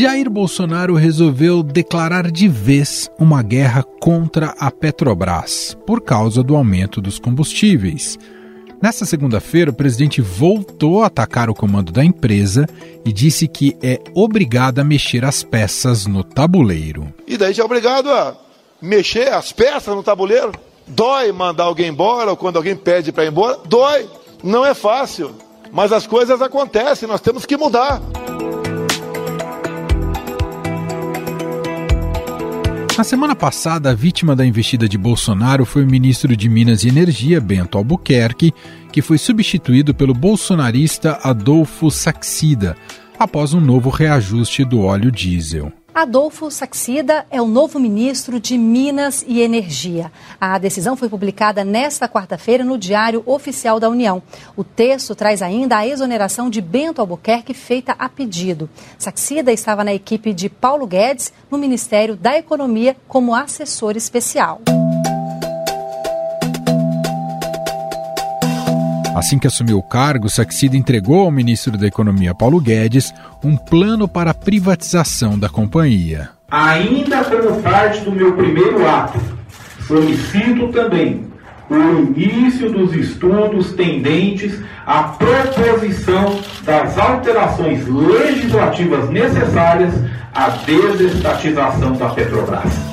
Jair Bolsonaro resolveu declarar de vez uma guerra contra a Petrobras por causa do aumento dos combustíveis. Nesta segunda-feira, o presidente voltou a atacar o comando da empresa e disse que é obrigado a mexer as peças no tabuleiro. E daí já é obrigado a mexer as peças no tabuleiro? Dói mandar alguém embora ou quando alguém pede para ir embora? Dói. Não é fácil. Mas as coisas acontecem, nós temos que mudar. Na semana passada, a vítima da investida de Bolsonaro foi o ministro de Minas e Energia, Bento Albuquerque, que foi substituído pelo bolsonarista Adolfo Saxida, após um novo reajuste do óleo diesel. Adolfo Saxida é o novo ministro de Minas e Energia. A decisão foi publicada nesta quarta-feira no Diário Oficial da União. O texto traz ainda a exoneração de Bento Albuquerque feita a pedido. Saxida estava na equipe de Paulo Guedes no Ministério da Economia como assessor especial. Assim que assumiu o cargo, Saxida entregou ao ministro da Economia, Paulo Guedes, um plano para a privatização da companhia. Ainda como parte do meu primeiro ato, solicito também o início dos estudos tendentes à proposição das alterações legislativas necessárias à desestatização da Petrobras.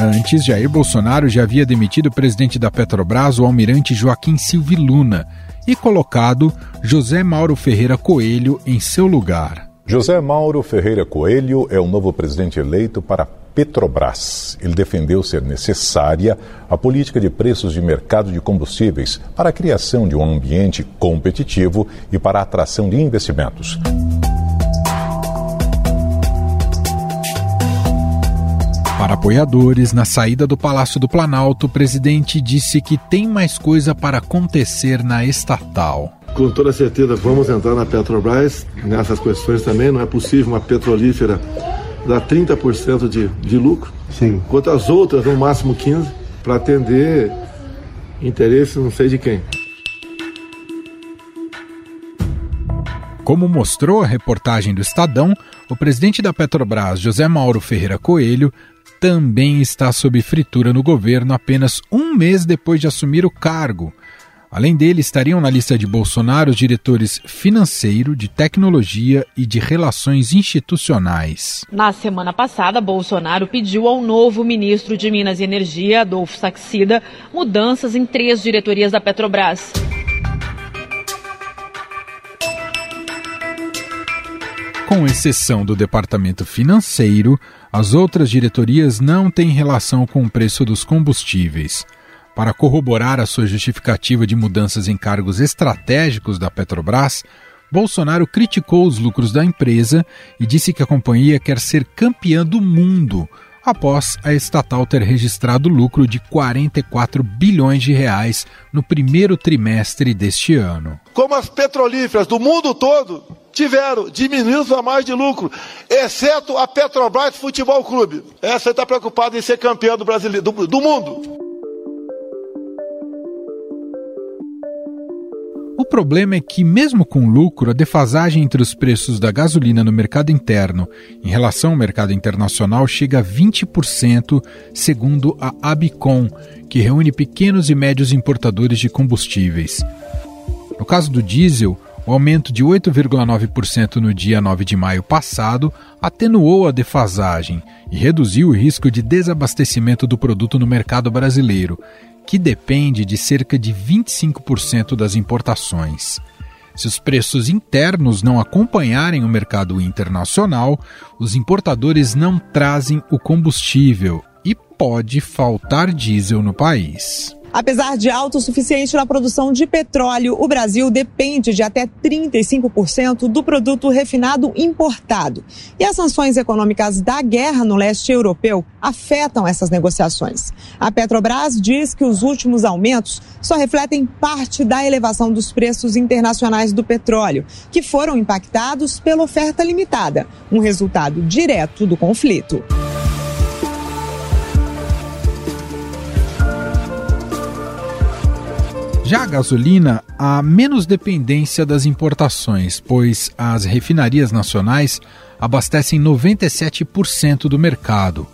Antes, Jair Bolsonaro já havia demitido o presidente da Petrobras, o almirante Joaquim Silva Luna, e colocado José Mauro Ferreira Coelho em seu lugar. José Mauro Ferreira Coelho é o novo presidente eleito para Petrobras. Ele defendeu ser necessária a política de preços de mercado de combustíveis para a criação de um ambiente competitivo e para a atração de investimentos. Para apoiadores, na saída do Palácio do Planalto, o presidente disse que tem mais coisa para acontecer na estatal. Com toda certeza, vamos entrar na Petrobras nessas questões também. Não é possível uma petrolífera dar 30% de, de lucro, Sim. enquanto as outras, no máximo 15%, para atender interesses não sei de quem. Como mostrou a reportagem do Estadão, o presidente da Petrobras, José Mauro Ferreira Coelho, também está sob fritura no governo apenas um mês depois de assumir o cargo. Além dele, estariam na lista de Bolsonaro os diretores financeiro, de tecnologia e de relações institucionais. Na semana passada, Bolsonaro pediu ao novo ministro de Minas e Energia, Adolfo Saxida, mudanças em três diretorias da Petrobras. Com exceção do departamento financeiro, as outras diretorias não têm relação com o preço dos combustíveis. Para corroborar a sua justificativa de mudanças em cargos estratégicos da Petrobras, Bolsonaro criticou os lucros da empresa e disse que a companhia quer ser campeã do mundo após a estatal ter registrado lucro de 44 bilhões de reais no primeiro trimestre deste ano. Como as petrolíferas do mundo todo tiveram diminuindo a margem de lucro, exceto a Petrobras Futebol Clube. Essa está preocupada em ser campeã do, brasileiro, do, do mundo. Problema é que, mesmo com lucro, a defasagem entre os preços da gasolina no mercado interno em relação ao mercado internacional chega a 20%, segundo a Abicom, que reúne pequenos e médios importadores de combustíveis. No caso do diesel, o aumento de 8,9% no dia 9 de maio passado atenuou a defasagem e reduziu o risco de desabastecimento do produto no mercado brasileiro, que depende de cerca de 25% das importações. Se os preços internos não acompanharem o mercado internacional, os importadores não trazem o combustível e pode faltar diesel no país. Apesar de autossuficiente na produção de petróleo, o Brasil depende de até 35% do produto refinado importado. E as sanções econômicas da guerra no leste europeu afetam essas negociações. A Petrobras diz que os últimos aumentos só refletem parte da elevação dos preços internacionais do petróleo, que foram impactados pela oferta limitada, um resultado direto do conflito. Já a gasolina, há menos dependência das importações, pois as refinarias nacionais abastecem 97% do mercado.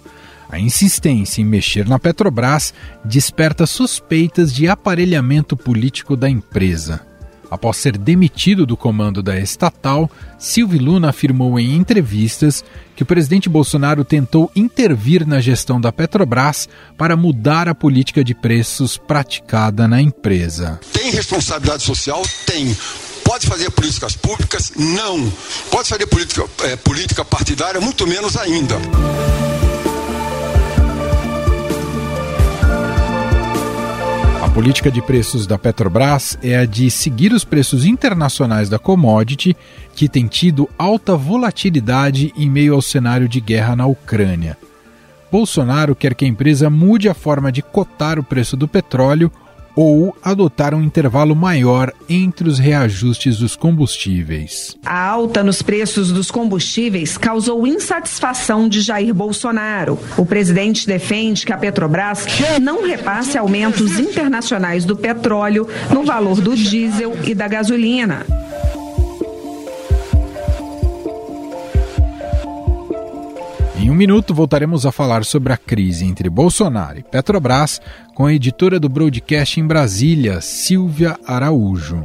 A insistência em mexer na Petrobras desperta suspeitas de aparelhamento político da empresa. Após ser demitido do comando da estatal, Silvio Luna afirmou em entrevistas que o presidente Bolsonaro tentou intervir na gestão da Petrobras para mudar a política de preços praticada na empresa. Tem responsabilidade social? Tem. Pode fazer políticas públicas? Não. Pode fazer política, é, política partidária? Muito menos ainda. Política de preços da Petrobras é a de seguir os preços internacionais da commodity, que tem tido alta volatilidade em meio ao cenário de guerra na Ucrânia. Bolsonaro quer que a empresa mude a forma de cotar o preço do petróleo ou adotar um intervalo maior entre os reajustes dos combustíveis. A alta nos preços dos combustíveis causou insatisfação de Jair Bolsonaro. O presidente defende que a Petrobras não repasse aumentos internacionais do petróleo no valor do diesel e da gasolina. Em um minuto voltaremos a falar sobre a crise entre Bolsonaro e Petrobras com a editora do Broadcast em Brasília, Silvia Araújo.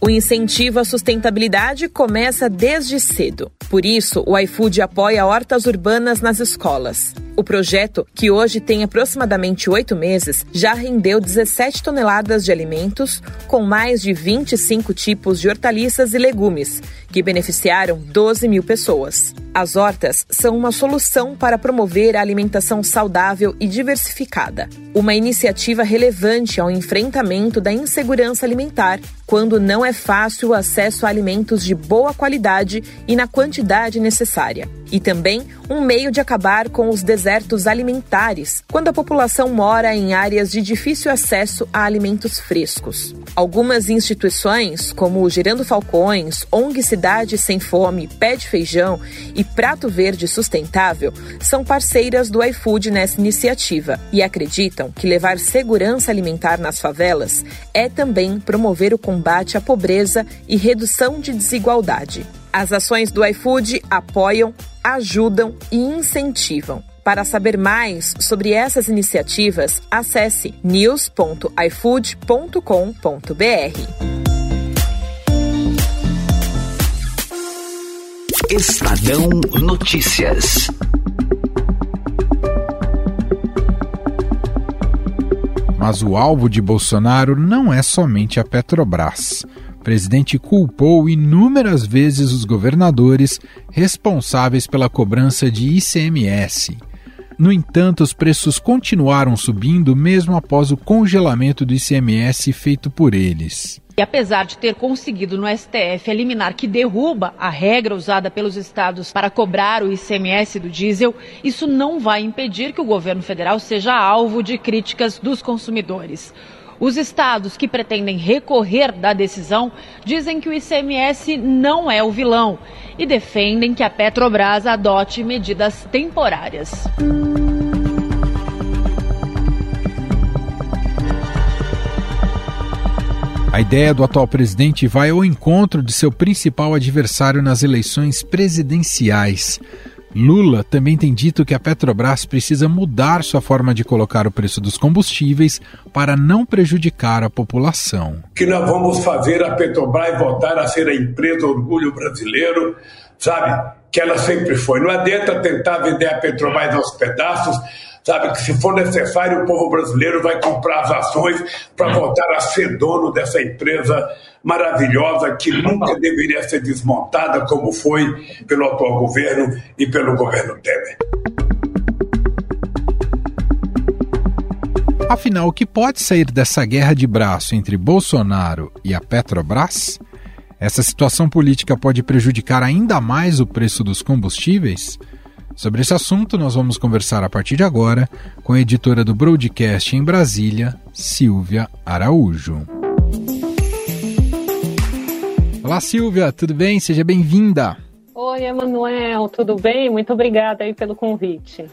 O incentivo à sustentabilidade começa desde cedo. Por isso, o iFood apoia hortas urbanas nas escolas. O projeto, que hoje tem aproximadamente oito meses, já rendeu 17 toneladas de alimentos, com mais de 25 tipos de hortaliças e legumes, que beneficiaram 12 mil pessoas. As hortas são uma solução para promover a alimentação saudável e diversificada, uma iniciativa relevante ao enfrentamento da insegurança alimentar, quando não é fácil o acesso a alimentos de boa qualidade e na quantidade necessária. E também um meio de acabar com os desertos alimentares, quando a população mora em áreas de difícil acesso a alimentos frescos. Algumas instituições, como o Gerando Falcões, ONG Cidade Sem Fome, Pé de Feijão e Prato Verde Sustentável, são parceiras do iFood nessa iniciativa e acreditam que levar segurança alimentar nas favelas é também promover o combate à pobreza e redução de desigualdade. As ações do iFood apoiam, ajudam e incentivam. Para saber mais sobre essas iniciativas, acesse news.ifood.com.br. Estadão Notícias. Mas o alvo de Bolsonaro não é somente a Petrobras. O presidente culpou inúmeras vezes os governadores responsáveis pela cobrança de ICMS. No entanto, os preços continuaram subindo mesmo após o congelamento do ICMS feito por eles. E apesar de ter conseguido no STF eliminar que derruba a regra usada pelos estados para cobrar o ICMS do diesel, isso não vai impedir que o governo federal seja alvo de críticas dos consumidores. Os estados que pretendem recorrer da decisão dizem que o ICMS não é o vilão e defendem que a Petrobras adote medidas temporárias. A ideia do atual presidente vai ao encontro de seu principal adversário nas eleições presidenciais. Lula também tem dito que a Petrobras precisa mudar sua forma de colocar o preço dos combustíveis para não prejudicar a população. Que nós vamos fazer a Petrobras voltar a ser a empresa orgulho brasileiro, sabe? Que ela sempre foi. Não adianta tentar vender a Petrobras aos pedaços sabe que se for necessário o povo brasileiro vai comprar as ações para voltar a ser dono dessa empresa maravilhosa que nunca deveria ser desmontada como foi pelo atual governo e pelo governo Temer. Afinal, o que pode sair dessa guerra de braço entre Bolsonaro e a Petrobras? Essa situação política pode prejudicar ainda mais o preço dos combustíveis? Sobre esse assunto, nós vamos conversar a partir de agora com a editora do Broadcast em Brasília, Silvia Araújo. Olá, Silvia, tudo bem? Seja bem-vinda. Oi, Emanuel, tudo bem? Muito obrigada aí pelo convite.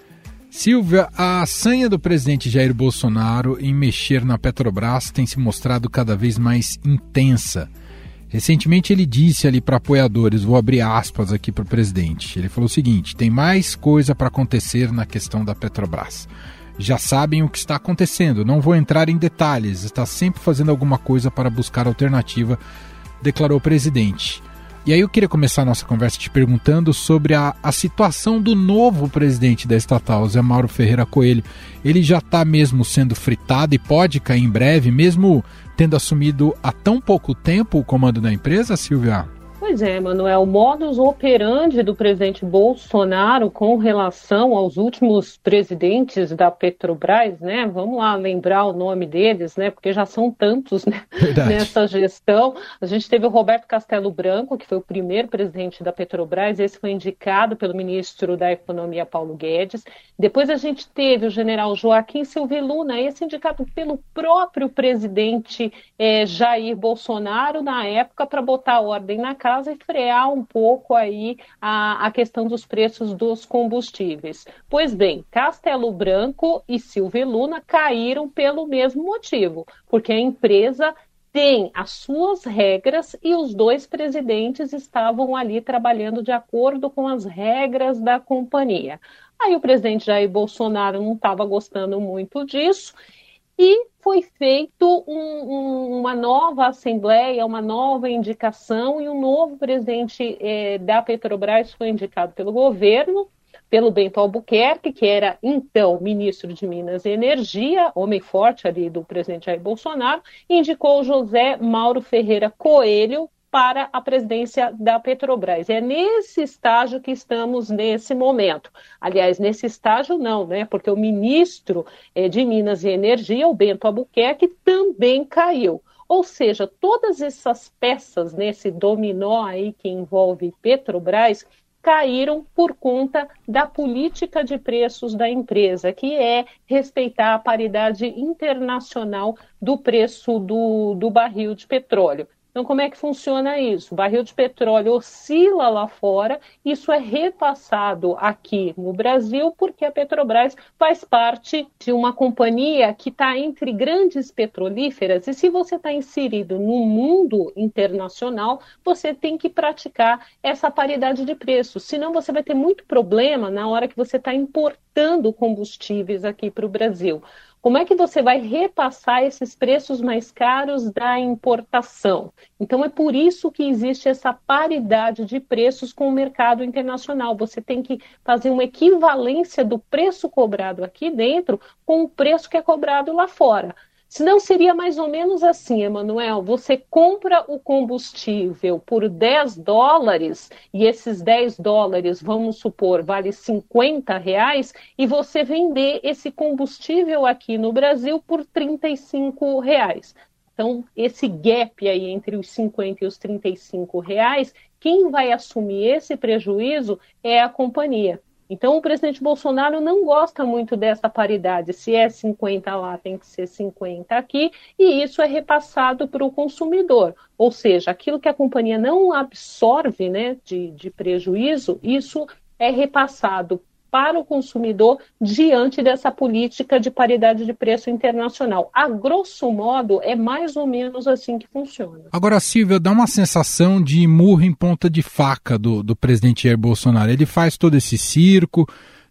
Silvia, a sanha do presidente Jair Bolsonaro em mexer na Petrobras tem se mostrado cada vez mais intensa. Recentemente ele disse ali para apoiadores, vou abrir aspas aqui para o presidente. Ele falou o seguinte: tem mais coisa para acontecer na questão da Petrobras. Já sabem o que está acontecendo, não vou entrar em detalhes, está sempre fazendo alguma coisa para buscar alternativa, declarou o presidente. E aí eu queria começar a nossa conversa te perguntando sobre a, a situação do novo presidente da estatal, Zé Mauro Ferreira Coelho. Ele já está mesmo sendo fritado e pode cair em breve, mesmo tendo assumido há tão pouco tempo o comando da empresa, Silvia? Pois é, Manuel, o modus operandi do presidente Bolsonaro com relação aos últimos presidentes da Petrobras, né? Vamos lá lembrar o nome deles, né? Porque já são tantos né? nessa gestão. A gente teve o Roberto Castelo Branco, que foi o primeiro presidente da Petrobras, esse foi indicado pelo ministro da Economia Paulo Guedes. Depois a gente teve o general Joaquim Silvio Luna, esse indicado pelo próprio presidente eh, Jair Bolsonaro na época para botar ordem na casa casa e frear um pouco aí a, a questão dos preços dos combustíveis. Pois bem, Castelo Branco e Silvia Luna caíram pelo mesmo motivo, porque a empresa tem as suas regras e os dois presidentes estavam ali trabalhando de acordo com as regras da companhia. Aí o presidente Jair Bolsonaro não estava gostando muito disso e foi feito um, um, uma nova assembleia, uma nova indicação e um novo presidente eh, da Petrobras foi indicado pelo governo, pelo Bento Albuquerque, que era então ministro de Minas e Energia, homem forte ali do presidente Jair Bolsonaro, indicou José Mauro Ferreira Coelho, para a presidência da Petrobras. É nesse estágio que estamos nesse momento. Aliás, nesse estágio não, né? Porque o ministro eh, de Minas e Energia, o Bento Albuquerque, também caiu. Ou seja, todas essas peças nesse dominó aí que envolve Petrobras caíram por conta da política de preços da empresa, que é respeitar a paridade internacional do preço do, do barril de petróleo. Então, como é que funciona isso? O barril de petróleo oscila lá fora, isso é repassado aqui no Brasil, porque a Petrobras faz parte de uma companhia que está entre grandes petrolíferas, e se você está inserido no mundo internacional, você tem que praticar essa paridade de preços, senão você vai ter muito problema na hora que você está importando combustíveis aqui para o Brasil. Como é que você vai repassar esses preços mais caros da importação? Então, é por isso que existe essa paridade de preços com o mercado internacional. Você tem que fazer uma equivalência do preço cobrado aqui dentro com o preço que é cobrado lá fora. Senão seria mais ou menos assim, Emanuel. Você compra o combustível por 10 dólares e esses 10 dólares, vamos supor, vale 50 reais e você vender esse combustível aqui no Brasil por 35 reais. Então, esse gap aí entre os 50 e os 35 reais, quem vai assumir esse prejuízo é a companhia. Então, o presidente Bolsonaro não gosta muito dessa paridade. Se é 50 lá, tem que ser 50 aqui, e isso é repassado para o consumidor. Ou seja, aquilo que a companhia não absorve né, de, de prejuízo, isso é repassado para o consumidor diante dessa política de paridade de preço internacional. A grosso modo, é mais ou menos assim que funciona. Agora, Silvia, dá uma sensação de murro em ponta de faca do, do presidente Jair Bolsonaro. Ele faz todo esse circo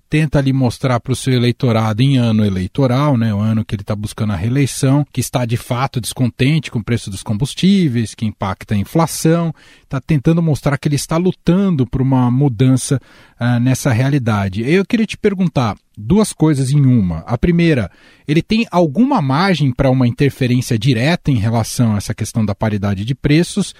tenta ali mostrar para o seu eleitorado em ano eleitoral, né, o ano que ele está buscando a reeleição, que está de fato descontente com o preço dos combustíveis, que impacta a inflação, está tentando mostrar que ele está lutando por uma mudança uh, nessa realidade. Eu queria te perguntar duas coisas em uma. A primeira, ele tem alguma margem para uma interferência direta em relação a essa questão da paridade de preços?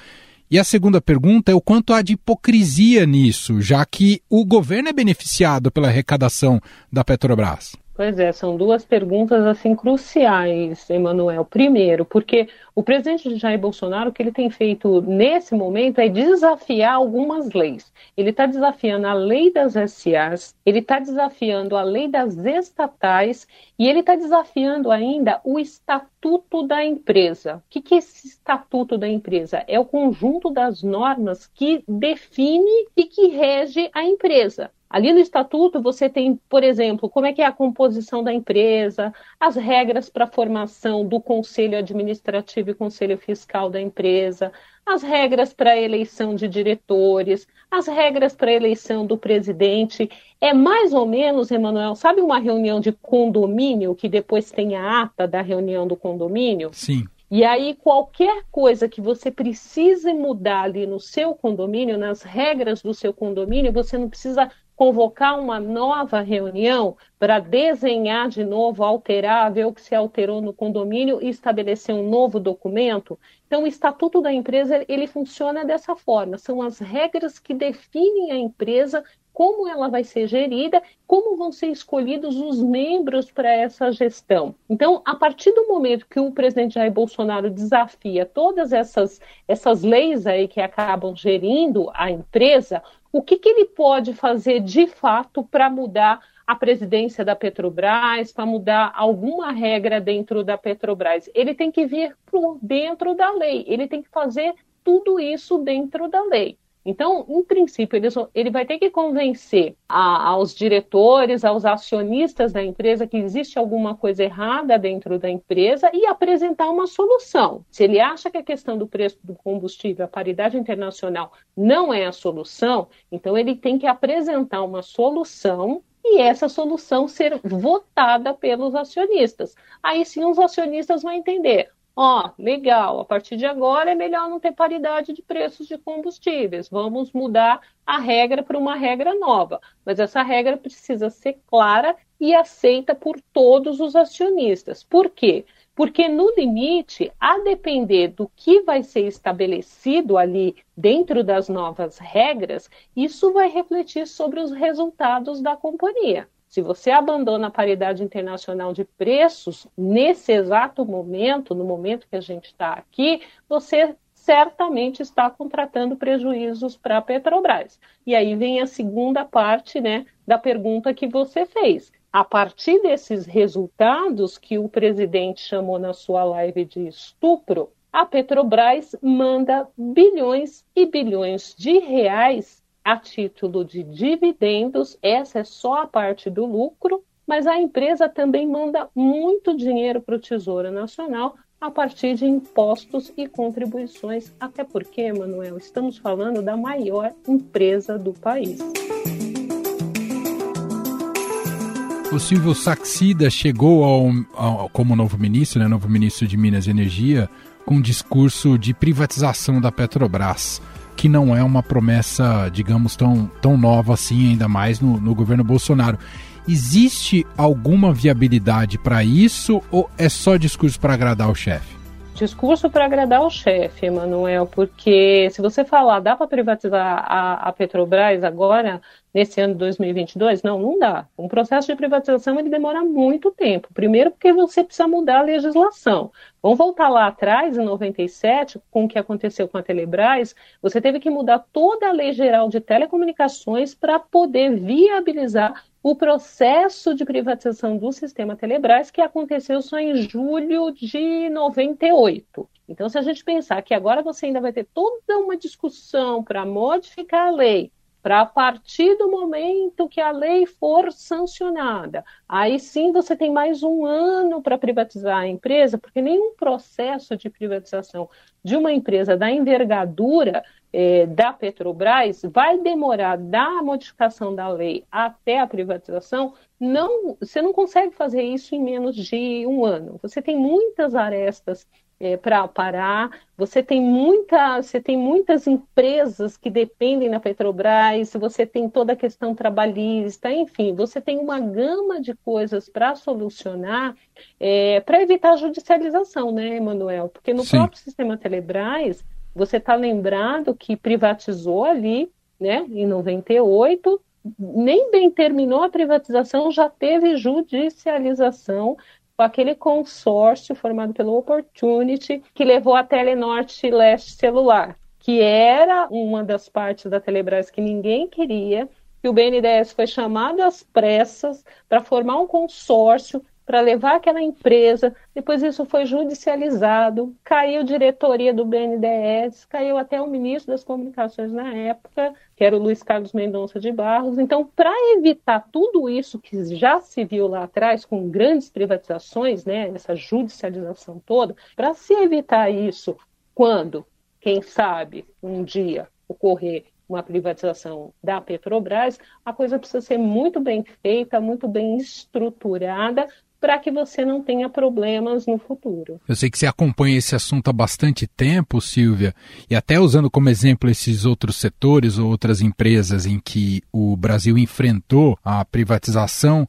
E a segunda pergunta é o quanto há de hipocrisia nisso, já que o governo é beneficiado pela arrecadação da Petrobras. Pois é, são duas perguntas assim cruciais, Emanuel. Primeiro, porque o presidente Jair Bolsonaro, o que ele tem feito nesse momento é desafiar algumas leis. Ele está desafiando a lei das SAs, ele está desafiando a lei das estatais e ele está desafiando ainda o estatuto da empresa. O que, que é esse estatuto da empresa? É o conjunto das normas que define e que rege a empresa. Ali no estatuto você tem, por exemplo, como é que é a composição da empresa, as regras para a formação do conselho administrativo e conselho fiscal da empresa, as regras para a eleição de diretores, as regras para a eleição do presidente. É mais ou menos, Emanuel, sabe uma reunião de condomínio que depois tem a ata da reunião do condomínio? Sim. E aí, qualquer coisa que você precise mudar ali no seu condomínio, nas regras do seu condomínio, você não precisa convocar uma nova reunião para desenhar de novo, alterar, ver o que se alterou no condomínio e estabelecer um novo documento. Então, o estatuto da empresa ele funciona dessa forma. São as regras que definem a empresa como ela vai ser gerida, como vão ser escolhidos os membros para essa gestão. Então, a partir do momento que o presidente Jair Bolsonaro desafia todas essas, essas leis aí que acabam gerindo a empresa, o que, que ele pode fazer de fato para mudar a presidência da Petrobras, para mudar alguma regra dentro da Petrobras. Ele tem que vir por dentro da lei, ele tem que fazer tudo isso dentro da lei. Então, em princípio, ele, ele vai ter que convencer a, aos diretores, aos acionistas da empresa que existe alguma coisa errada dentro da empresa e apresentar uma solução. Se ele acha que a questão do preço do combustível, a paridade internacional, não é a solução, então ele tem que apresentar uma solução e essa solução ser votada pelos acionistas. Aí sim os acionistas vão entender ó, legal, a partir de agora é melhor não ter paridade de preços de combustíveis, vamos mudar a regra para uma regra nova. Mas essa regra precisa ser clara e aceita por todos os acionistas. Por quê? Porque, no limite, a depender do que vai ser estabelecido ali dentro das novas regras, isso vai refletir sobre os resultados da companhia. Se você abandona a paridade internacional de preços nesse exato momento, no momento que a gente está aqui, você certamente está contratando prejuízos para a Petrobras. E aí vem a segunda parte né, da pergunta que você fez. A partir desses resultados que o presidente chamou na sua live de estupro, a Petrobras manda bilhões e bilhões de reais a título de dividendos, essa é só a parte do lucro, mas a empresa também manda muito dinheiro para o Tesouro Nacional a partir de impostos e contribuições, até porque, Manuel, estamos falando da maior empresa do país. O Silvio Saxida chegou ao, ao, como novo ministro, né, novo ministro de Minas e Energia, com um discurso de privatização da Petrobras que não é uma promessa, digamos, tão, tão nova assim, ainda mais no, no governo Bolsonaro. Existe alguma viabilidade para isso ou é só discurso para agradar o chefe? Discurso para agradar o chefe, Emanuel, porque se você falar, dá para privatizar a, a, Petrobras agora, nesse ano de 2022? Não, não dá. Um processo de privatização ele demora muito tempo. Primeiro, porque você precisa mudar a legislação. Vamos voltar lá atrás, em 97, com o que aconteceu com a Telebrás, você teve que mudar toda a lei geral de telecomunicações para poder viabilizar o processo de privatização do sistema Telebrás, que aconteceu só em julho de 98. Então, se a gente pensar que agora você ainda vai ter toda uma discussão para modificar a lei, para a partir do momento que a lei for sancionada, aí sim você tem mais um ano para privatizar a empresa, porque nenhum processo de privatização de uma empresa da envergadura é, da Petrobras vai demorar da modificação da lei até a privatização, não, você não consegue fazer isso em menos de um ano. Você tem muitas arestas é, para parar. Você tem, muita, você tem muitas empresas que dependem da Petrobras, você tem toda a questão trabalhista, enfim, você tem uma gama de coisas para solucionar é, para evitar a judicialização, né, Emanuel? Porque no Sim. próprio sistema Telebrás você está lembrado que privatizou ali, né, em 98, nem bem terminou a privatização, já teve judicialização aquele consórcio formado pelo Opportunity que levou a Telenorte Leste Celular, que era uma das partes da Telebrás que ninguém queria, que o BNDES foi chamado às pressas para formar um consórcio para levar aquela empresa. Depois isso foi judicializado, caiu diretoria do BNDES, caiu até o ministro das Comunicações na época, que era o Luiz Carlos Mendonça de Barros. Então, para evitar tudo isso que já se viu lá atrás, com grandes privatizações, né, essa judicialização toda, para se evitar isso, quando, quem sabe, um dia ocorrer uma privatização da Petrobras, a coisa precisa ser muito bem feita, muito bem estruturada, para que você não tenha problemas no futuro. Eu sei que você acompanha esse assunto há bastante tempo, Silvia, e até usando como exemplo esses outros setores ou outras empresas em que o Brasil enfrentou a privatização,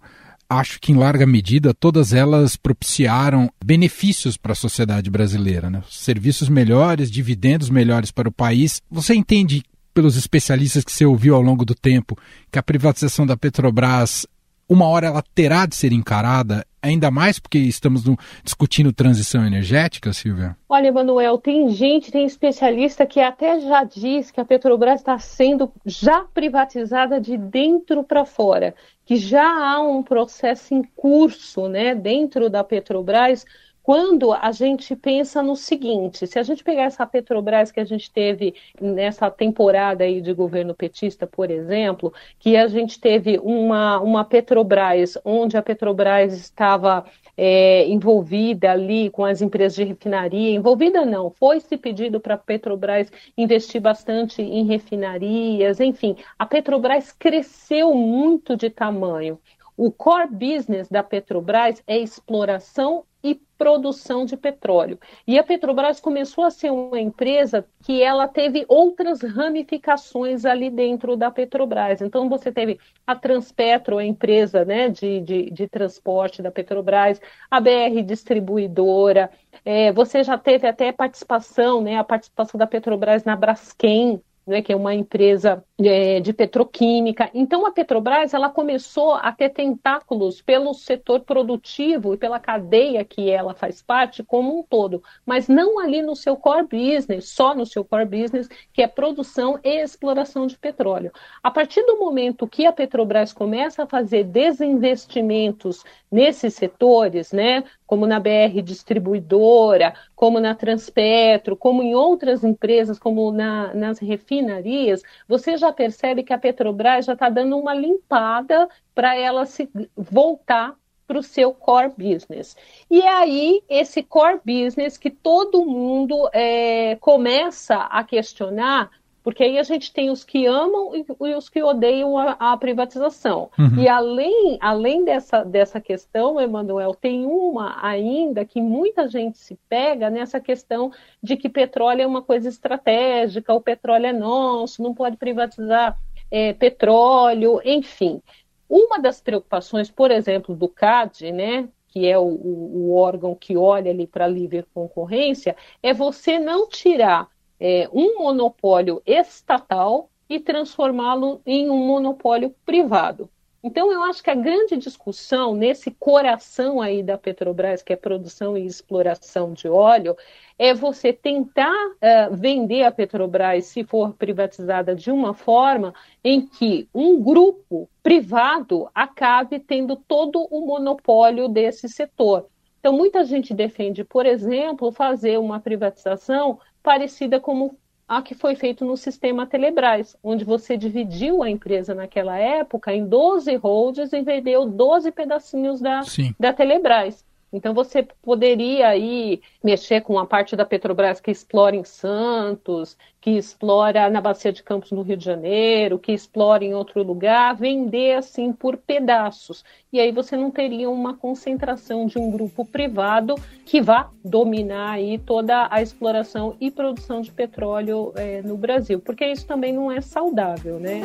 acho que em larga medida todas elas propiciaram benefícios para a sociedade brasileira, né? serviços melhores, dividendos melhores para o país. Você entende pelos especialistas que você ouviu ao longo do tempo que a privatização da Petrobras, uma hora ela terá de ser encarada, ainda mais porque estamos no, discutindo transição energética, Silvia? Olha, Emanuel, tem gente, tem especialista que até já diz que a Petrobras está sendo já privatizada de dentro para fora, que já há um processo em curso né, dentro da Petrobras quando a gente pensa no seguinte, se a gente pegar essa Petrobras que a gente teve nessa temporada aí de governo petista, por exemplo, que a gente teve uma, uma Petrobras onde a Petrobras estava é, envolvida ali com as empresas de refinaria, envolvida não, foi-se pedido para a Petrobras investir bastante em refinarias, enfim, a Petrobras cresceu muito de tamanho. O core business da Petrobras é exploração e produção de petróleo. E a Petrobras começou a ser uma empresa que ela teve outras ramificações ali dentro da Petrobras. Então você teve a Transpetro, a empresa né, de, de, de transporte da Petrobras, a BR Distribuidora, é, você já teve até participação, né, a participação da Petrobras na Braskem, né, que é uma empresa é, de petroquímica. Então, a Petrobras ela começou a ter tentáculos pelo setor produtivo e pela cadeia que ela faz parte como um todo, mas não ali no seu core business, só no seu core business, que é produção e exploração de petróleo. A partir do momento que a Petrobras começa a fazer desinvestimentos nesses setores, né, como na BR Distribuidora, como na Transpetro, como em outras empresas, como na, nas refinarias, você já percebe que a Petrobras já está dando uma limpada para ela se voltar para o seu core business. E aí, esse core business que todo mundo é, começa a questionar porque aí a gente tem os que amam e, e os que odeiam a, a privatização. Uhum. E além, além dessa, dessa questão, Emanuel, tem uma ainda que muita gente se pega nessa questão de que petróleo é uma coisa estratégica, o petróleo é nosso, não pode privatizar é, petróleo, enfim. Uma das preocupações, por exemplo, do CAD, né, que é o, o, órgão que olha ali para a livre concorrência, é você não tirar é, um monopólio estatal e transformá-lo em um monopólio privado. Então, eu acho que a grande discussão nesse coração aí da Petrobras, que é produção e exploração de óleo, é você tentar uh, vender a Petrobras, se for privatizada, de uma forma em que um grupo privado acabe tendo todo o monopólio desse setor. Então, muita gente defende, por exemplo, fazer uma privatização parecida como a que foi feito no sistema Telebrás, onde você dividiu a empresa naquela época em 12 holdings e vendeu 12 pedacinhos da, da Telebrás. Então você poderia aí mexer com a parte da Petrobras que explora em Santos, que explora na Bacia de Campos no Rio de Janeiro, que explora em outro lugar, vender assim por pedaços. E aí você não teria uma concentração de um grupo privado que vá dominar aí toda a exploração e produção de petróleo é, no Brasil, porque isso também não é saudável, né?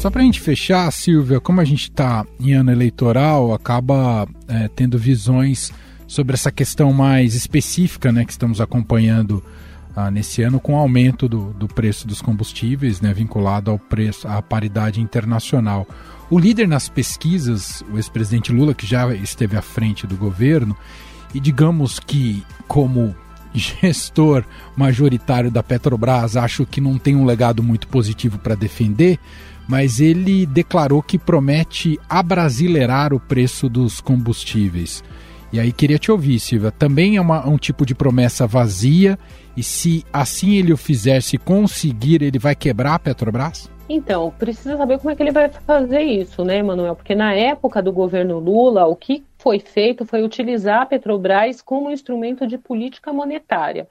Só para a gente fechar, Silvia, como a gente está em ano eleitoral, acaba é, tendo visões sobre essa questão mais específica né, que estamos acompanhando ah, nesse ano com o aumento do, do preço dos combustíveis, né, vinculado ao preço, à paridade internacional. O líder nas pesquisas, o ex-presidente Lula, que já esteve à frente do governo, e digamos que como gestor majoritário da Petrobras, acho que não tem um legado muito positivo para defender, mas ele declarou que promete abrasileirar o preço dos combustíveis. E aí queria te ouvir, Silvia. Também é uma, um tipo de promessa vazia e se assim ele o fizer, se conseguir, ele vai quebrar a Petrobras? Então, precisa saber como é que ele vai fazer isso, né, Manuel? Porque na época do governo Lula, o que foi feito foi utilizar a Petrobras como instrumento de política monetária.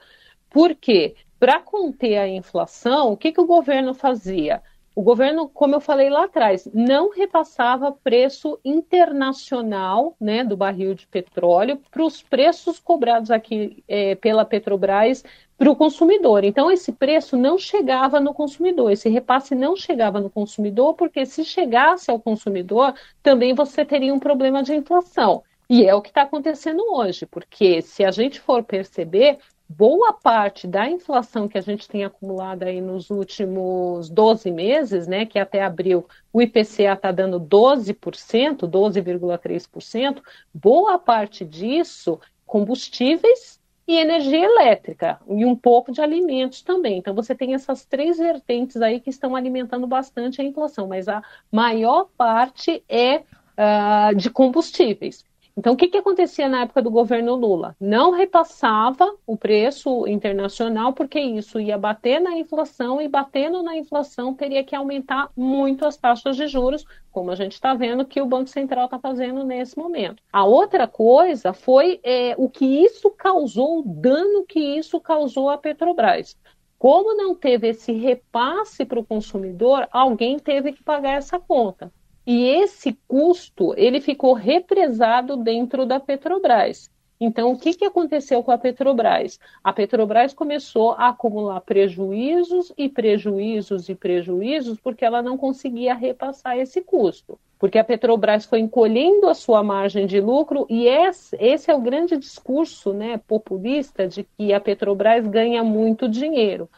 Por quê? Para conter a inflação, o que, que o governo fazia? O governo, como eu falei lá atrás, não repassava preço internacional né, do barril de petróleo para os preços cobrados aqui é, pela Petrobras para o consumidor. Então, esse preço não chegava no consumidor, esse repasse não chegava no consumidor, porque se chegasse ao consumidor, também você teria um problema de inflação. E é o que está acontecendo hoje, porque se a gente for perceber, boa parte da inflação que a gente tem acumulado aí nos últimos 12 meses, né, que até abril o IPCA está dando 12%, 12,3%, boa parte disso combustíveis e energia elétrica e um pouco de alimentos também. Então você tem essas três vertentes aí que estão alimentando bastante a inflação, mas a maior parte é uh, de combustíveis. Então, o que, que acontecia na época do governo Lula? Não repassava o preço internacional, porque isso ia bater na inflação, e batendo na inflação teria que aumentar muito as taxas de juros, como a gente está vendo que o Banco Central está fazendo nesse momento. A outra coisa foi é, o que isso causou, o dano que isso causou à Petrobras. Como não teve esse repasse para o consumidor, alguém teve que pagar essa conta. E esse custo ele ficou represado dentro da Petrobras. Então, o que, que aconteceu com a Petrobras? A Petrobras começou a acumular prejuízos e prejuízos e prejuízos porque ela não conseguia repassar esse custo. Porque a Petrobras foi encolhendo a sua margem de lucro e esse, é o grande discurso né, populista de que a Petrobras ganha muito dinheiro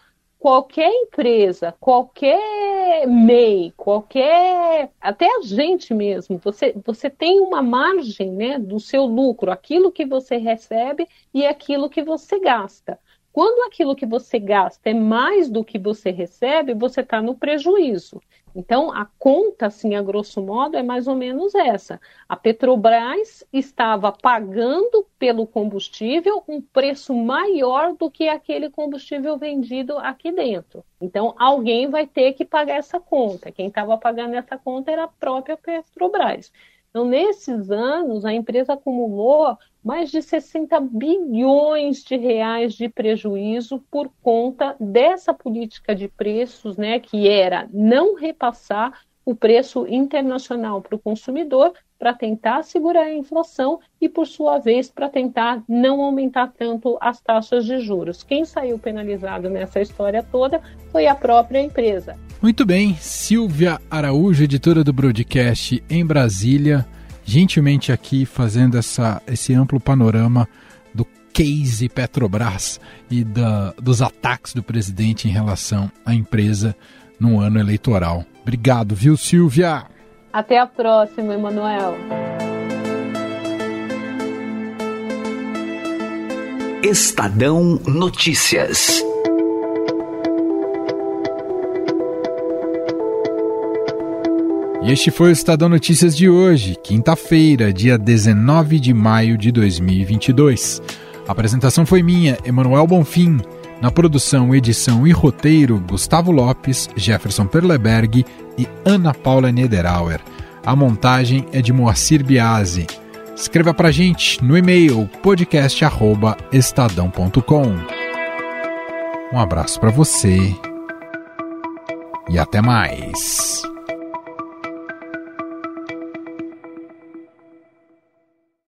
qualquer empresa, qualquer MEI, qualquer. até a gente mesmo, você, você tem uma margem né, do seu lucro, aquilo que você recebe e aquilo que você gasta. Quando aquilo que você gasta é mais do que você recebe, você está no prejuízo. Então, a conta, assim, a grosso modo, é mais ou menos essa. A Petrobras estava pagando pelo combustível um preço maior do que aquele combustível vendido aqui dentro. Então, alguém vai ter que pagar essa conta. Quem estava pagando essa conta era a própria Petrobras. Então, nesses anos, a empresa acumulou mais de 60 bilhões de reais de prejuízo por conta dessa política de preços, né, que era não repassar o preço internacional para o consumidor para tentar segurar a inflação e, por sua vez, para tentar não aumentar tanto as taxas de juros. Quem saiu penalizado nessa história toda foi a própria empresa. Muito bem, Silvia Araújo, editora do Broadcast em Brasília, gentilmente aqui fazendo essa, esse amplo panorama do case Petrobras e da, dos ataques do presidente em relação à empresa no ano eleitoral. Obrigado, viu, Silvia? Até a próxima, Emanuel. Estadão Notícias. E este foi o Estadão Notícias de hoje, quinta-feira, dia 19 de maio de 2022. A apresentação foi minha, Emanuel Bonfim. Na produção, edição e roteiro, Gustavo Lopes, Jefferson Perleberg e Ana Paula Niederauer. A montagem é de Moacir Biasi. Escreva pra gente no e-mail podcast@estadão.com. Um abraço para você e até mais.